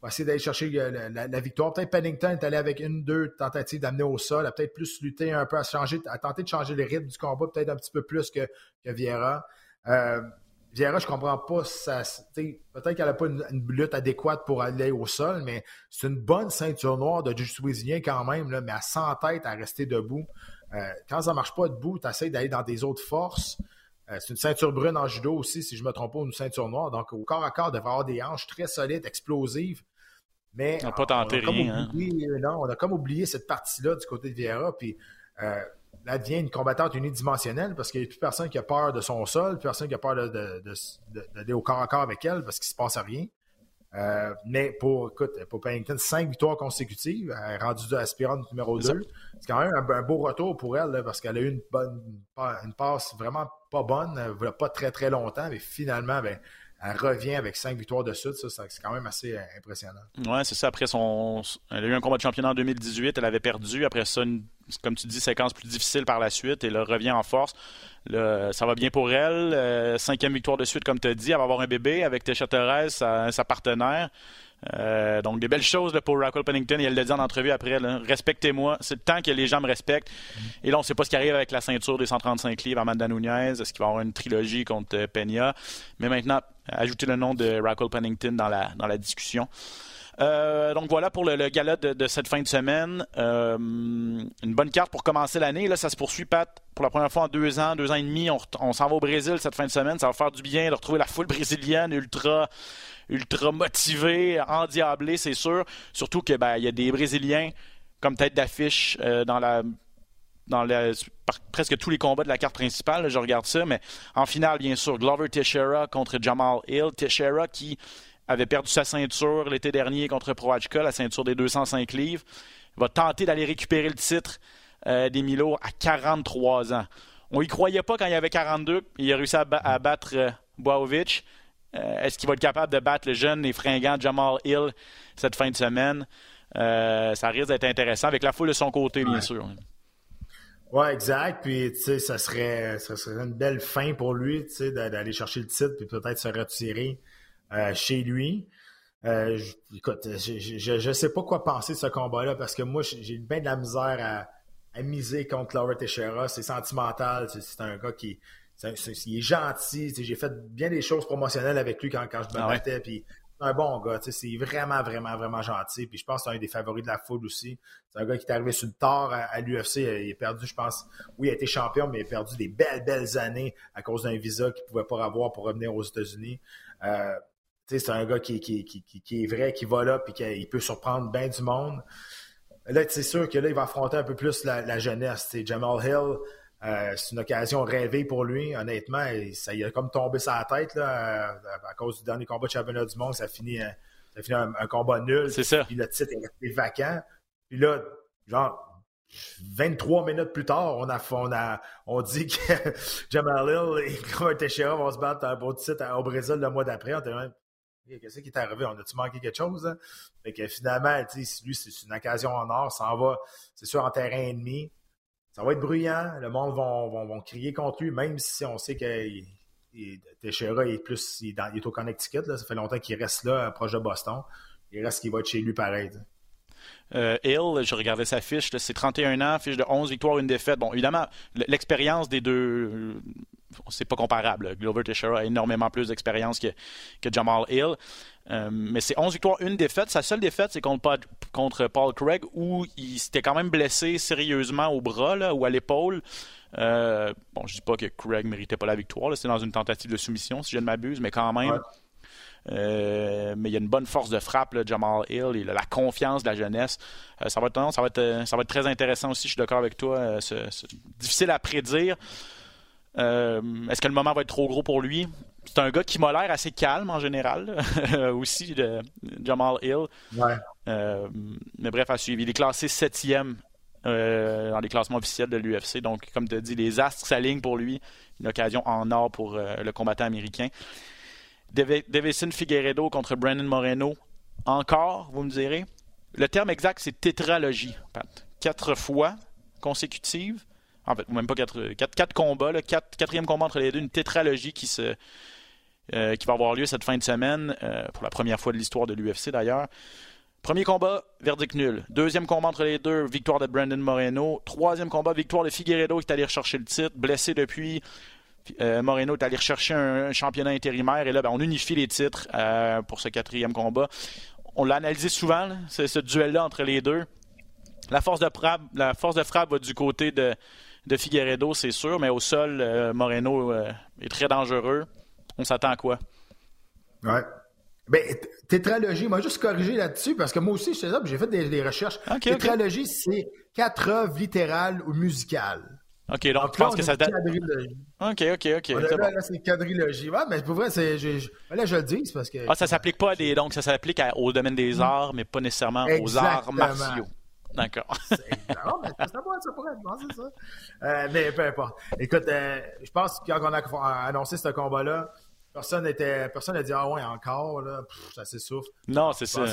va essayer d'aller chercher euh, la, victoire. Peut-être Pennington est allé avec une, deux tentatives d'amener au sol, a peut-être plus lutté un peu, à, changer, à tenter de changer le rythme du combat, peut-être un petit peu plus que, que Vieira. Euh, Vieira, je comprends pas. peut-être qu'elle n'a pas une, lutte adéquate pour aller au sol, mais c'est une bonne ceinture noire de jiu brésilien quand même, là, mais à 100 tête à rester debout. Euh, quand ça ne marche pas debout, tu essaies d'aller dans des autres forces. Euh, c'est une ceinture brune en judo aussi, si je ne me trompe pas, une ceinture noire. Donc, au corps à corps, il devrait avoir des hanches très solides, explosives. Mais on n'a pas tenté rien. Hein. non, on a comme oublié cette partie-là du côté de Vieira. Puis euh, elle devient une combattante unidimensionnelle parce qu'il n'y a plus personne qui a peur de son sol, plus personne qui a peur d'aller de, de, au corps à corps avec elle parce qu'il ne se passe rien. Euh, mais pour, écoute, pour Pennington, cinq victoires consécutives, elle est rendue aspirante numéro 2. C'est quand même un, beau retour pour elle parce qu'elle a eu une, bonne, une passe vraiment pas bonne, euh, pas très très longtemps, mais finalement, ben, elle revient avec cinq victoires de suite. Ça, c'est quand même assez euh, impressionnant. Oui, c'est ça. Après son. Elle a eu un combat de championnat en 2018. Elle avait perdu. Après ça, comme tu dis, séquence plus difficile par la suite. Et là, revient en force. ça va bien pour elle. Euh, cinquième victoire de suite, comme tu as dit. Elle va avoir un bébé avec Tesha Thérèse, sa partenaire. Euh, donc, des belles choses pour Raquel Pennington. Et elle l'a dit en entrevue après respectez-moi. C'est le temps que les gens me respectent. Et là, on ne sait pas ce qui arrive avec la ceinture des 135 livres Amanda Nunez. Est-ce qu'il va y avoir une trilogie contre euh, Peña? Mais maintenant, ajoutez le nom de Raquel Pennington dans la, dans la discussion. Euh, donc voilà pour le, gala de, cette fin de semaine. une bonne carte pour commencer l'année. Là, ça se poursuit, Pat, pour la première fois en deux ans, deux ans et demi. On, s'en va au Brésil cette fin de semaine. Ça va faire du bien de retrouver la foule brésilienne ultra ultra motivé, endiablé, c'est sûr. Surtout qu'il ben, y a des Brésiliens comme tête d'affiche euh, dans la dans presque tous les combats de la carte principale, je regarde ça, mais en finale, bien sûr, Glover Teixeira contre Jamal Hill. Teixeira qui avait perdu sa ceinture l'été dernier contre Proachka, la ceinture des 205 livres, va tenter d'aller récupérer le titre euh, des Milo à 43 ans. On y croyait pas quand il y avait 42, il a réussi à, battre euh, euh, est-ce qu'il va être capable de battre le jeune et fringant Jamal Hill cette fin de semaine? Euh, ça risque d'être intéressant avec la foule de son côté, bien sûr. Oui, exact. Puis, tu sais, ça serait, ça serait une belle fin pour lui, tu sais, d'aller chercher le titre puis peut-être se retirer euh, chez lui. écoute, je ne sais pas quoi penser de ce combat-là parce que moi, j'ai bien de la misère à, à miser contre Laura Teixeira. C'est sentimental. C'est un gars qui, il est gentil. J'ai fait bien des choses promotionnelles avec lui quand, quand je me ah battais. Puis un bon gars. C'est vraiment, vraiment, vraiment gentil. Puis je pense que c'est un des favoris de la foule aussi. C'est un gars qui est arrivé sur le tard à, l'UFC. Il a perdu, je pense, oui, il a été champion, mais il a perdu des belles, belles années à cause d'un visa qu'il ne pouvait pas avoir pour revenir aux États-Unis. Euh, c'est un gars qui, qui, qui, qui, est vrai, qui va là, puis qui peut surprendre bien du monde. Là, c'est sûr que là, il va affronter un peu plus la, la jeunesse. Jamal Hill, euh, c'est une occasion rêvée pour lui, honnêtement. ça y a comme tombé sa tête là, à, cause du dernier combat de championnat du monde. Ça finit, euh, ça finit un, combat nul. C'est ça. Puis le titre est resté vacant. Puis là, genre, 23 minutes plus tard, on a, on a on dit que <laughs> Jamal Hill et Teixeira vont se battre pour le titre au Brésil le mois d'après. On était même Qu'est-ce qui est arrivé? On a-tu manqué quelque chose? Hein? Fait que finalement, lui, c'est une occasion en or. Ça en va, c'est sûr, en terrain ennemi ça va être bruyant. Le monde va crier contre lui, même si on sait que Teixeira est plus il est, au Connecticut. Ça fait longtemps qu'il reste là, proche de Boston. Il reste qu'il va être chez lui pareil. Euh, Hill, je regardais sa fiche, c'est 31 ans, fiche de 11 victoires, une défaite. Bon, évidemment, l'expérience des deux, c'est pas comparable. Glover Teixeira a énormément plus d'expérience que, Jamal Hill. Euh, mais c'est 11 victoires, une défaite. Sa seule défaite, c'est contre, Paul Craig, où il s'était quand même blessé sérieusement au bras ou à l'épaule. Euh, bon, je dis pas que Craig méritait pas la victoire. C'était dans une tentative de soumission, si je ne m'abuse, mais quand même. Euh, mais il y a une bonne force de frappe, Jamal Hill, il a la confiance de la jeunesse. Euh, ça, va être, ça, va être, ça va être très intéressant aussi, je suis d'accord avec toi. C'est difficile à prédire. Est-ce que le moment va être trop gros pour lui? C'est un gars qui m'a l'air assez calme en général, <laughs> aussi, de Jamal Hill. mais bref, à suivre. Il est classé septième euh, dans les classements officiels de l'UFC. Donc, comme tu as dit, les astres s'alignent pour lui. Une occasion en or pour euh, le combattant américain. Davison Figueredo contre Brandon Moreno. Encore, vous me direz? Le terme exact, c'est tétralogie. Quatre fois consécutives. En fait, même pas quatre, quatre, combats. le quatrième combat entre les deux. Une tétralogie qui, euh, qui va avoir lieu cette fin de semaine. pour la première fois de l'histoire de l'UFC d'ailleurs. Premier combat, verdict nul. Deuxième combat entre les deux, victoire de Brandon Moreno. Troisième combat, victoire de Figueredo qui est allé rechercher le titre, blessé depuis. Euh, Moreno est allé rechercher un, championnat intérimaire et là, ben, on unifie les titres euh, pour ce quatrième combat. On l'a analysé souvent, ce duel-là entre les deux. La force de frappe, la force de frappe va du côté de, de Figueredo, c'est sûr, mais au sol, euh, Moreno est très dangereux. On s'attend à quoi? Ouais. Ben, tétralogie, moi juste corrigé là-dessus parce que moi aussi, je sais ça, j'ai fait des, recherches. tétralogie, c'est quatre œuvres littérales ou musicales. OK, donc, je pense que ça date. OK, OK, OK. là, là c'est quadrilogie. Ouais, mais pour vrai, c'est, là, je le dis, parce que. Ah, ça s'applique pas à des. Donc, ça s'applique au domaine des hmm. arts, mais pas nécessairement aux arts martiaux. D'accord. <laughs> non, mais ça, pourrait, ça pourrait être c'est ça. Euh, mais peu importe. Écoute, euh, je pense que quand on a annoncé ce combat-là, Personne n'était, personne n'a dit ah ouais encore là, ça s'essouffle. Non, c'est ça.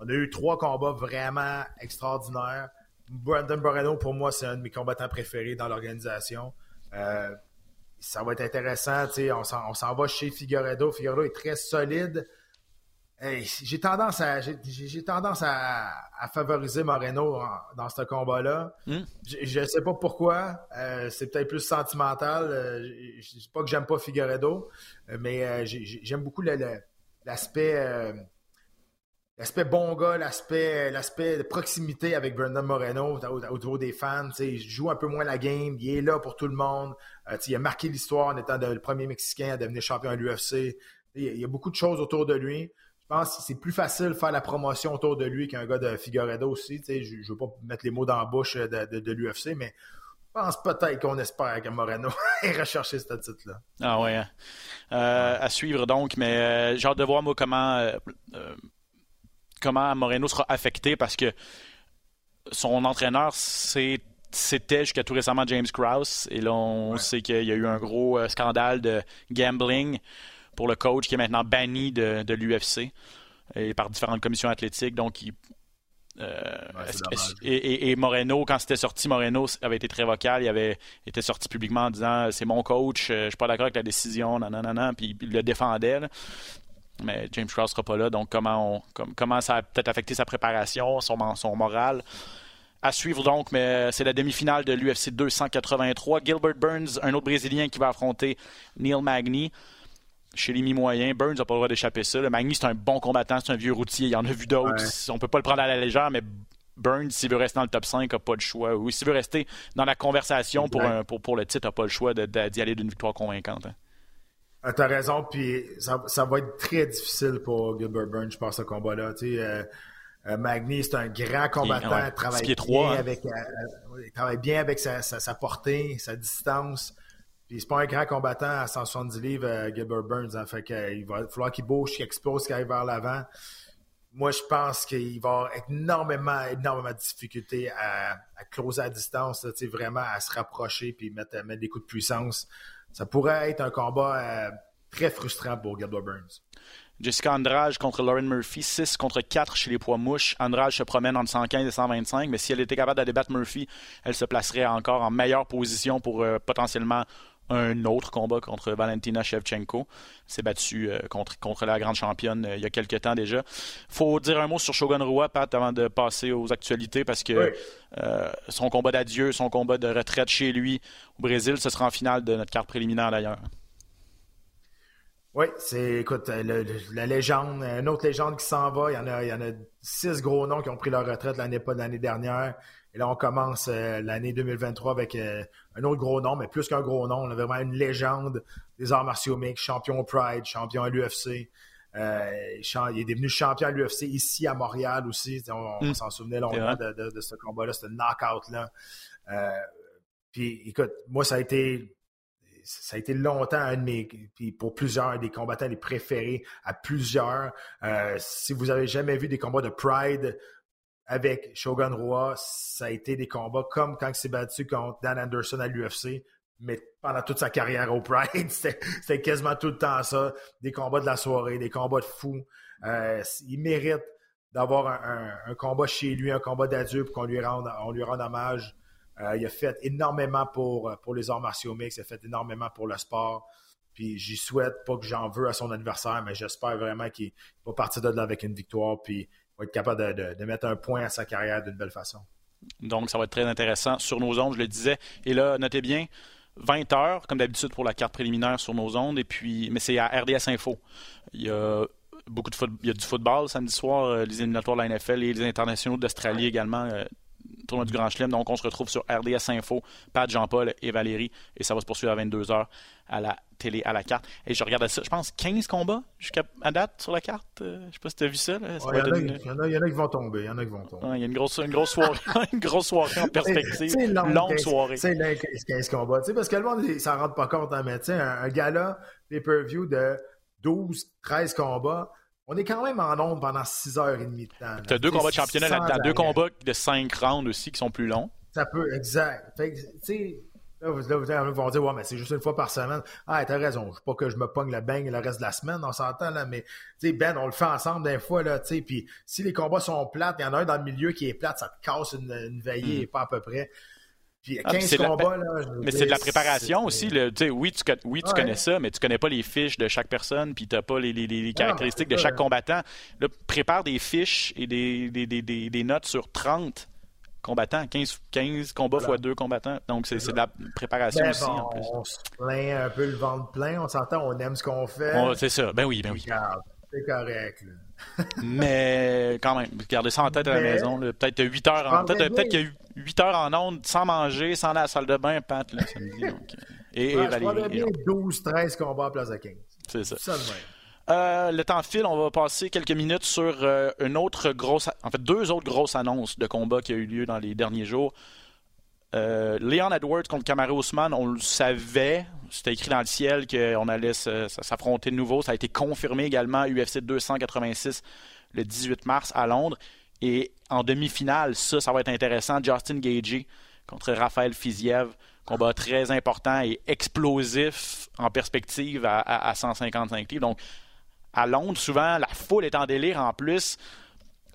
on a eu trois combats vraiment extraordinaires. Brandon Moreno pour moi c'est un de mes combattants préférés dans l'organisation. Euh, ça va être intéressant, on s'en, va chez Figueredo. Figueredo est très solide j'ai tendance à j'ai tendance à, favoriser Moreno dans ce combat-là. Hmm. Je ne sais pas pourquoi. Euh, c'est peut-être plus sentimental. Euh, je ne dis pas que j'aime pas Figueredo, euh, mais j'aime beaucoup l'aspect l'aspect bon gars, l'aspect l'aspect de proximité avec Brandon Moreno autour des fans. Il joue un peu moins la game. Il est là pour tout le monde. il a marqué l'histoire en étant le premier Mexicain à devenir champion à l'UFC. Il y a beaucoup de choses autour de lui. Je pense que c'est plus facile de faire la promotion autour de lui qu'un gars de Figueredo aussi. Je ne veux pas mettre les mots dans la bouche de, l'UFC, mais je pense peut-être qu'on espère que Moreno <laughs> ait recherché ce titre-là. Ah ouais. Hein. Euh, à suivre donc, mais euh, j'ai hâte de voir moi comment, euh, comment Moreno sera affecté parce que son entraîneur c'était jusqu'à tout récemment James Krause. Et là, on sait qu'il y a eu un gros scandale de gambling pour le coach qui est maintenant banni de, de l'UFC et par différentes commissions athlétiques. Donc, il, euh, et, Moreno, quand c'était sorti, Moreno avait été très vocal. Il avait été sorti publiquement en disant c'est mon coach, euh, je suis pas d'accord avec la décision, non. Puis il le défendait. Mais James Krause sera pas là. Donc comment, on, comment ça a peut-être affecté sa préparation, son, son moral? À suivre donc, mais c'est la demi-finale de l'UFC 283. Gilbert Burns, un autre Brésilien qui va affronter Neil Magny chez les mi-moyens. Burns n'a pas le droit d'échapper ça. Le Magny, c'est un bon combattant, c'est un vieux routier. Il y en a vu d'autres. On peut pas le prendre à la légère, mais Burns, s'il veut rester dans le top 5, n'a pas le choix. Ou s'il veut rester dans la conversation pour, pour, pour, le titre, n'a pas le choix d'y aller d'une victoire convaincante. Hein. Ah, t'as raison, puis ça, va être très difficile pour Gilbert Burns, je pense, ce combat-là. Euh, euh, Magny, c'est un grand combattant. Il, travaille, bien hein. avec, euh, il travaille bien avec sa, sa portée, sa distance. Puis c'est pas un grand combattant à 170 livres, euh, Gilbert Burns. Hein, fait qu'il va falloir qu'il bouge, qu'il explose, qu'il aille vers l'avant. Moi, je pense qu'il va avoir énormément, énormément de difficultés à, à closer à distance, là, vraiment à se rapprocher puis mettre, mettre des coups de puissance. Ça pourrait être un combat euh, très frustrant pour Gilbert Burns. Jessica Andrade contre Lauren Murphy, 6 contre 4 chez les poids mouches. Andrade se promène entre 115 et 125, mais si elle était capable de débattre Murphy, elle se placerait encore en meilleure position pour euh, potentiellement un autre combat contre Valentina Shevchenko. s'est battu euh, contre, contre la grande championne euh, il y a quelques temps déjà. faut dire un mot sur Shogun Rua, Pat, avant de passer aux actualités, parce que euh, son combat d'adieu, son combat de retraite chez lui au Brésil, ce sera en finale de notre carte préliminaire d'ailleurs. Oui, c'est, écoute, la légende, une autre légende qui s'en va. Il y, en a, il y en a six gros noms qui ont pris leur retraite l'année, pas l'année dernière. Et là, on commence l'année 2023 avec un autre gros nom, mais plus qu'un gros nom. On a vraiment une légende des arts martiaux mixtes, champion Pride, champion à l'UFC. Euh, il est devenu champion à l'UFC ici à Montréal aussi. On, mm. s'en souvenait longtemps de, ce combat-là, ce knockout-là. Euh, puis écoute, moi, ça a été ça a été longtemps un de mes, puis pour plusieurs, des combattants les préférés à plusieurs. Euh, si vous avez jamais vu des combats de Pride avec Shogun Roa, ça a été des combats comme quand il s'est battu contre Dan Anderson à l'UFC mais pendant toute sa carrière au Pride, <laughs> c'était quasiment tout le temps ça. Des combats de la soirée, des combats de fous. Euh, il mérite d'avoir un, combat chez lui, un combat d'adieu pour qu'on lui rende, on lui rende hommage. Euh, il a fait énormément pour, pour les arts martiaux mix, il a fait énormément pour le sport. Puis j'y souhaite pas que j'en veux à son adversaire, mais j'espère vraiment qu'il va partir de là avec une victoire, puis va être capable de, de mettre un point à sa carrière d'une belle façon. Donc, ça va être très intéressant sur nos ondes, je le disais. Et là, notez bien, 20 heures, comme d'habitude pour la carte préliminaire sur nos ondes, et puis, mais c'est à RDS Info. Il y a beaucoup de il y a du football samedi soir, euh, les éliminatoires de la NFL et les internationaux d'Australie également, euh, tournoi du Grand Chelem. Donc, on se retrouve sur RDS Info, Pat, Jean-Paul et Valérie, et ça va se poursuivre à 22h à la télé à la carte. Et je regardais ça, je pense 15 combats jusqu'à date sur la carte. Euh, je sais pas si tu as vu ça. il, y en a, qui vont tomber. Il y en a qui vont tomber. il y a une grosse, une grosse soirée, <laughs> une grosse soirée en perspective. une longue soirée. C'est 15 combats. parce que le monde ne s'en rend pas compte. Hein, mais un, un gala pay-per-view de 12, 13 combats. On est quand même en nombre pendant 6 heures et demie de temps. Tu as deux combats de championnat là-dedans, deux combats de 5 rounds aussi qui sont plus longs. Ça peut, exact. Fait tu sais, Là, vous, vont dire, ouais, mais c'est juste une fois par semaine. Ah, t'as raison. Je pas que je me pogne le bang le reste de la semaine, on s'entend, là, mais, tu sais, Ben, on le fait ensemble des fois, là, tu sais, puis si les combats sont plates, il y en a un dans le milieu qui est plate, ça te casse une, veillée, et hmm. pas à peu près. Puis 15 ah, combats, là. Mais c'est de la préparation aussi. Tu oui, tu, oui, tu connais ça, mais tu connais pas les fiches de chaque personne, puis t'as pas les, les, les caractéristiques de chaque combattant. Là, prépare des fiches et des, des, des, des notes sur 30 combattants, 15, 15 combats x 2 combattants. Donc, c'est de la préparation ben aussi. en plus. On se plaint un peu le ventre plein, on s'entend, on aime ce qu'on fait. c'est ça, ben oui, ben oui. C'est correct. Mais quand même, gardez ça en tête à la maison. Peut-être 8 heures en Peut-être peut qu'il y a eu 8 heures en onde sans manger, sans aller à la salle de bain, Pat, là, samedi. <laughs> Donc, et, ouais, et bien 12-13 combats à place de 15. C'est ça. ça euh, le temps file, on va passer quelques minutes sur euh, une autre grosse, en fait deux autres grosses annonces de combat qui a eu lieu dans les derniers jours. Euh, Leon Edwards contre Kamaru Ousmane, on le savait, c'était écrit dans le ciel qu'on allait s'affronter de nouveau. Ça a été confirmé également UFC 286 le 18 mars à Londres. Et en demi-finale, ça, ça va être intéressant. Justin Gagey contre Raphaël Fiziev. Combat très important et explosif en perspective à, à 155 livres. Donc, à Londres, souvent, la foule est en délire en plus.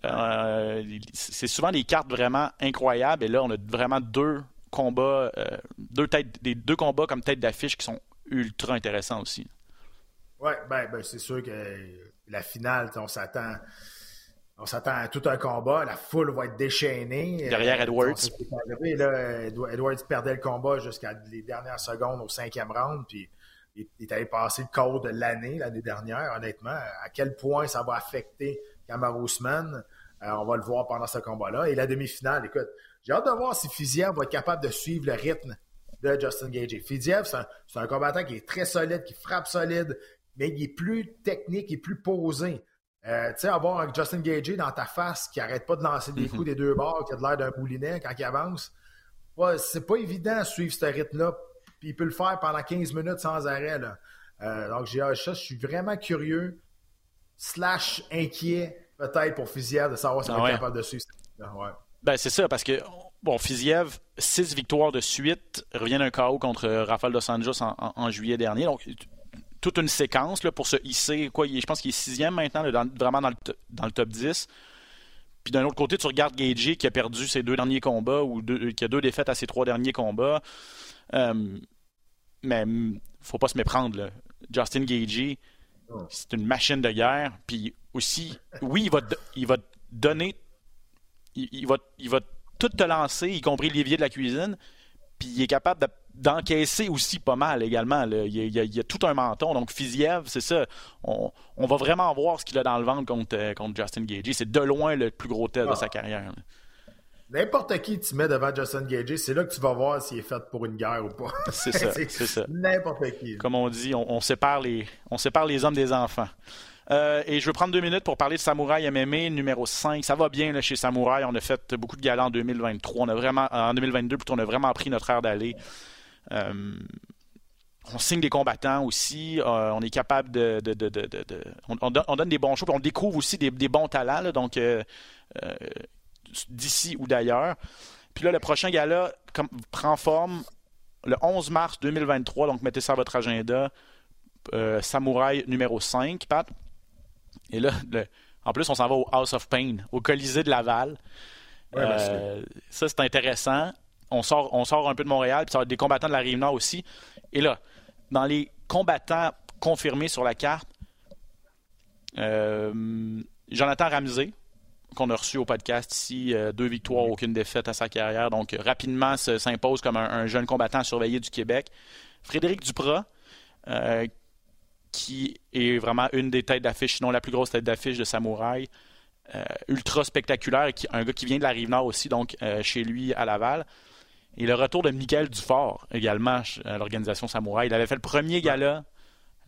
Euh, c'est souvent des cartes vraiment incroyables. Et là, on a vraiment deux combats, euh, deux, des, deux combats comme tête d'affiche qui sont ultra intéressants aussi. Oui, ben, ben, c'est sûr que la finale, on s'attend. On s'attend à tout un combat. La foule va être déchaînée. Derrière euh, Edwards. Edwards perdait le combat jusqu'à les dernières secondes au cinquième round. Puis il, est allé passer le code de l'année, l'année dernière, honnêtement. À quel point ça va affecter Kamaru Usman, euh, on va le voir pendant ce combat-là. Et la demi-finale, écoute, j'ai hâte de voir si Fiziev va être capable de suivre le rythme de Justin Gage. Fiziev, c'est un, combattant qui est très solide, qui frappe solide, mais il est plus technique, il est plus posé. Euh, tu sais, avoir un Justin Gage dans ta face qui arrête pas de lancer des mhm. coups des deux bords, qui a de l'air d'un boulinet quand il avance, c'est pas évident de suivre ce rythme-là puis il peut le faire pendant 15 minutes sans arrêt. Là. Euh, donc, j'ai ça, je suis vraiment curieux, slash inquiet, peut-être pour Fiziev, de savoir s'il ah est capable de suivre. Ouais. Ben, c'est ça, parce que, bon, Fiziev, 6 victoires de suite, revient d'un KO contre Rafael Dos Anjos en, juillet dernier. Donc, toute une séquence là, pour se hisser. Quoi, je pense qu'il est sixième maintenant, vraiment dans le, dans le top 10. Puis d'un autre côté, tu regardes Gagey qui a perdu ses deux derniers combats ou qui a deux défaites à ses trois derniers combats. Euh, mais faut pas se méprendre. Justin Gagey, c'est une machine de guerre. Puis aussi, oui, il va, il va donner, il, va, il va tout te lancer, y compris l'évier de la cuisine. Puis il est capable d'encaisser aussi pas mal également. Il, y a, tout un menton. Donc, Fiziev, c'est ça. On, va vraiment voir ce qu'il a dans le ventre contre, euh, contre Justin Gagey. C'est de loin le plus gros test de ah. sa carrière. N'importe qui tu mets devant Justin Gagey, c'est là que tu vas voir s'il est fait pour une guerre ou pas. <laughs> C'est ça, <laughs> c'est ça. N'importe qui. Comme on dit, on, sépare les, on sépare les hommes des enfants. Euh, et je veux prendre deux minutes pour parler de Samouraï MMA numéro 5. Ça va bien là, chez Samouraï. On a fait beaucoup de galas en 2023. On a vraiment, en 2022, plutôt, on a vraiment pris notre air d'aller. Euh, on signe des combattants aussi. Euh, on est capable de. on, donne, des bons shows. on découvre aussi des, bons talents. donc, d'ici ou d'ailleurs. Puis là, le prochain gala prend forme le 11 mars 2023. Donc, mettez ça à votre agenda. Samouraï numéro 5, Pat. Et là, en plus, on s'en va au House of Pain, au Colisée de Laval. Euh, ça, c'est intéressant. On sort, on sort un peu de Montréal, puis ça va être des combattants de la Rive-Nord aussi. Et là, dans les combattants confirmés sur la carte, euh, Jonathan Ramsey, qu'on a reçu au podcast ici, euh, deux victoires, aucune défaite à sa carrière. Donc, rapidement, s'impose comme un, jeune combattant surveillé du Québec. Frédéric Duprat, qui est vraiment une des têtes d'affiche, sinon la plus grosse tête d'affiche de Samouraï. Euh, ultra spectaculaire, qui, un gars qui vient de la Rive-Nord aussi, donc euh, chez lui à Laval. Et le retour de Michael Dufort, également, à l'organisation Samouraï. Il avait fait le premier gala,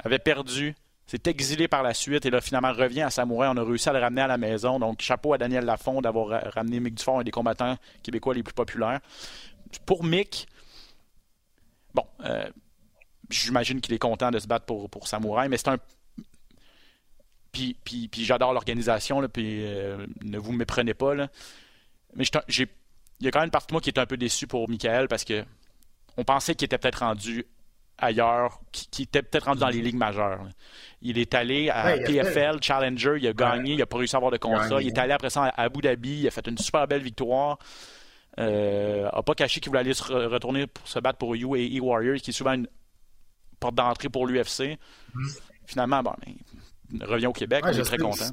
avait perdu, s'est exilé par la suite, et là, finalement, revient à Samouraï. On a réussi à le ramener à la maison. Donc, chapeau à Daniel Lafont d'avoir ramené Mick Dufort, un des combattants québécois les plus populaires. Pour Mick, bon, euh, j'imagine qu'il est content de se battre pour, pour Samouraï, mais c'est un. Puis, puis, puis j'adore l'organisation, puis euh, ne vous méprenez pas. Là. Mais j'ai, il y a quand même une partie de moi qui est un peu déçu pour Michael parce que on pensait qu'il était peut-être rendu ailleurs, qu'il était peut-être rendu dans les ligues majeures. Il est allé à PFL, Challenger, il a gagné, il a pas réussi à avoir de contrat. Il est allé après ça à Abu Dhabi, il a fait une super belle victoire. Euh, a pas caché qu'il voulait aller se retourner pour se battre pour UAE Warriors, qui est souvent une, porte d'entrée pour l'UFC. Finalement, bon, il revient au Québec, on est très content.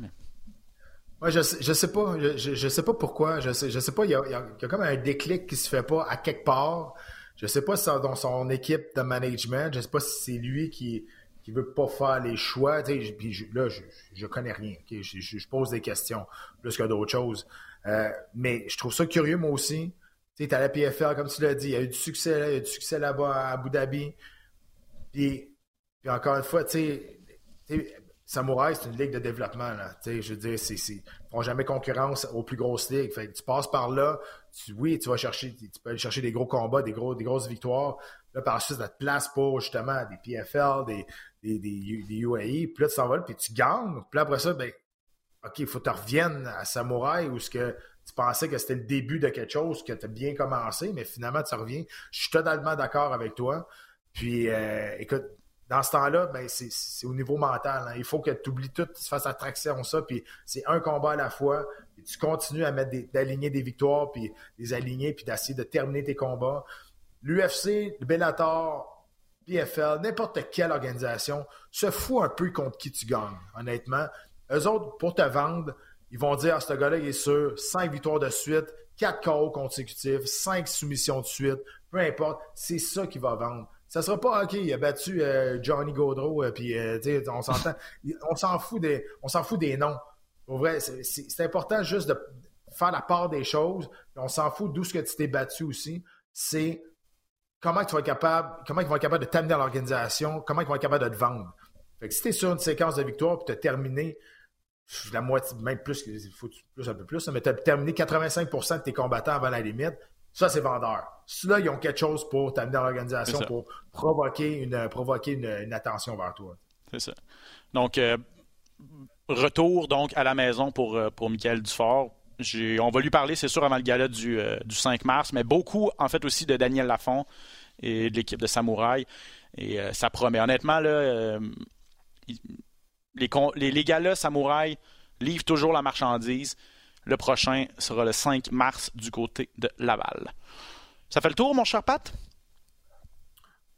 Je, sais, je sais pas, je, sais pas pourquoi, je sais, je sais pas, il y, a, comme un déclic qui se fait pas à quelque part. Je sais pas si c'est dans son équipe de management, je sais pas si c'est lui qui qui veut pas faire les choix. Puis là, je, je connais rien. Je, pose des questions plus que d'autres choses. Euh, mais je trouve ça curieux, moi aussi. Tu sais, à la PFL, comme tu l'as dit, il y a eu du succès là, il y a eu du succès là-bas à Abu Dhabi. Puis, encore une fois, tu sais, Samouraï, c'est une ligue de développement. Là. Je veux dire, c'est, ils ne font jamais concurrence aux plus grosses ligues. Fait tu passes par là, tu, oui, tu vas chercher, tu peux aller chercher des gros combats, des, gros, des grosses victoires. Là, par la suite, ça te place pour justement des PFL, des, des, des, UAE. Puis là, tu s'envoles, puis tu gagnes. Puis après ça, ben, OK, il faut que tu reviennes à Samouraï où ce que tu pensais que c'était le début de quelque chose, que tu as bien commencé, mais finalement, tu reviens. Je suis totalement d'accord avec toi. Puis, euh, écoute, dans ce temps-là, ben, c'est au niveau mental. Hein. Il faut que tu oublies tout, tu fasses attraction ça, puis c'est un combat à la fois. Tu continues à mettre d'aligner des, victoires, puis des aligner, puis d'essayer de terminer tes combats. L'UFC, le Bellator, PFL, n'importe quelle organisation se fout un peu contre qui tu gagnes, honnêtement. Eux autres, pour te vendre, ils vont dire, à ah, ce gars-là, il est sûr, 5 victoires de suite, 4 KO consécutifs, 5 soumissions de suite, peu importe, c'est ça qui va vendre. Ça sera pas OK, il a battu euh, Johnny Gaudreau, euh, puis euh, on s'entend. on s'en fout des. On s'en fout des noms. Au vrai, c'est important juste de faire la part des choses. On s'en fout d'où ce que tu t'es battu aussi. C'est comment être capable, comment ils vont être capables de t'amener à l'organisation, comment ils vont être capables de te vendre. Fait que si tu es sur une séquence de victoire puis tu as terminé la moitié, même plus, faut plus un peu plus, mais tu as terminé 85% de tes combattants avant la limite, ça, c'est vendeur. Ceux-là, ils ont quelque chose pour t'amener dans l'organisation, pour provoquer une, provoquer une, attention vers toi. C'est ça. Donc, euh, retour donc à la maison pour, euh, pour Michael Dufort. On va lui parler, c'est sûr, avant le gala du, euh, du, 5 mars, mais beaucoup, en fait, aussi de Daniel Lafont et de l'équipe de Samouraï. Et ça promet. Honnêtement, là, les, les, les galas Samouraï livrent toujours la marchandise. Le prochain sera le 5 mars du côté de Laval. Ça fait le tour, mon cher Pat?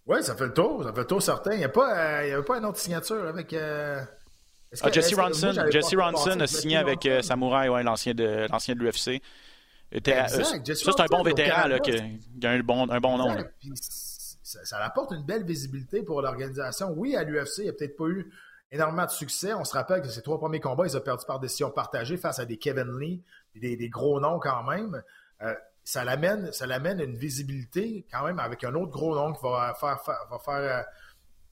Oui, ça fait le tour. Ça fait le tour certain. Il n'y a, pas, euh, pas une autre signature avec. Euh, ah, Jesse Ronson, Jesse Ronson a signé avec euh, Samouraï, ouais, l'ancien de l'ancien de l'UFC. Ça, c'est un bon vétéran là, qui, a un bon, un bon nom. ça, apporte une belle visibilité pour l'organisation. Oui, à l'UFC, il n'y a peut-être pas eu énormément de succès. On se rappelle que ces trois premiers combats, ils ont perdu par décision partagée face à des Kevin Lee, des, gros noms quand même. Euh, ça l'amène, ça l'amène une visibilité quand même avec un autre gros nom qui va faire, va faire,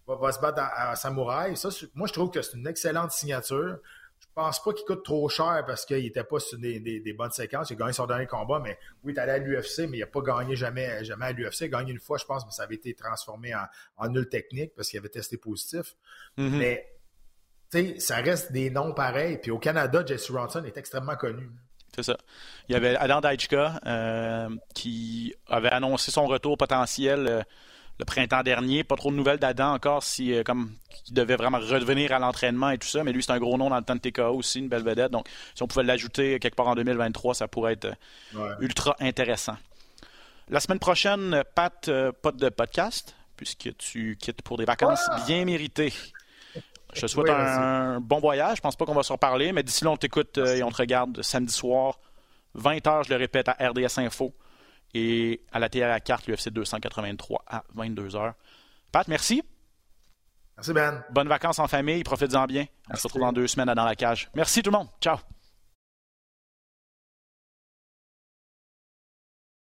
euh, va, se battre à, Samouraï. Ça, moi, je trouve que c'est une excellente signature. Je pense pas qu'il coûte trop cher parce qu'il n'était pas sur des, bonnes séquences. Il a gagné son dernier combat, mais oui, il est allé à l'UFC, mais il n'a pas gagné jamais, jamais à l'UFC. Il a gagné une fois, je pense, mais ça avait été transformé en, nul technique parce qu'il avait testé positif. Mm-hmm. Mais, sais, ça reste des noms pareils. Puis au Canada, Jesse Ronson est extrêmement connu. C'est ça. Il y avait Adam Dajka euh, qui avait annoncé son retour potentiel euh, le printemps dernier. Pas trop de nouvelles d'Adam encore si euh, comme il devait vraiment revenir à l'entraînement et tout ça. Mais lui, c'est un gros nom dans le temps de TKO aussi, une belle vedette. Donc, si on pouvait l'ajouter quelque part en 2023, ça pourrait être ultra intéressant. La semaine prochaine, Pat, pas de podcast, puisque tu quittes pour des vacances bien méritées. Je te souhaite un, bon voyage. Je pense pas qu'on va se reparler, mais d'ici là, on t'écoute euh, et on te regarde samedi soir, 20h, je le répète, à RDS Info et à la télé à la carte, l'UFC 283 à 22h. Pat, merci. Merci, Ben. Bonnes vacances en famille, profite-en bien. On se retrouve dans deux semaines à Dans la cage. Merci tout le monde. Ciao.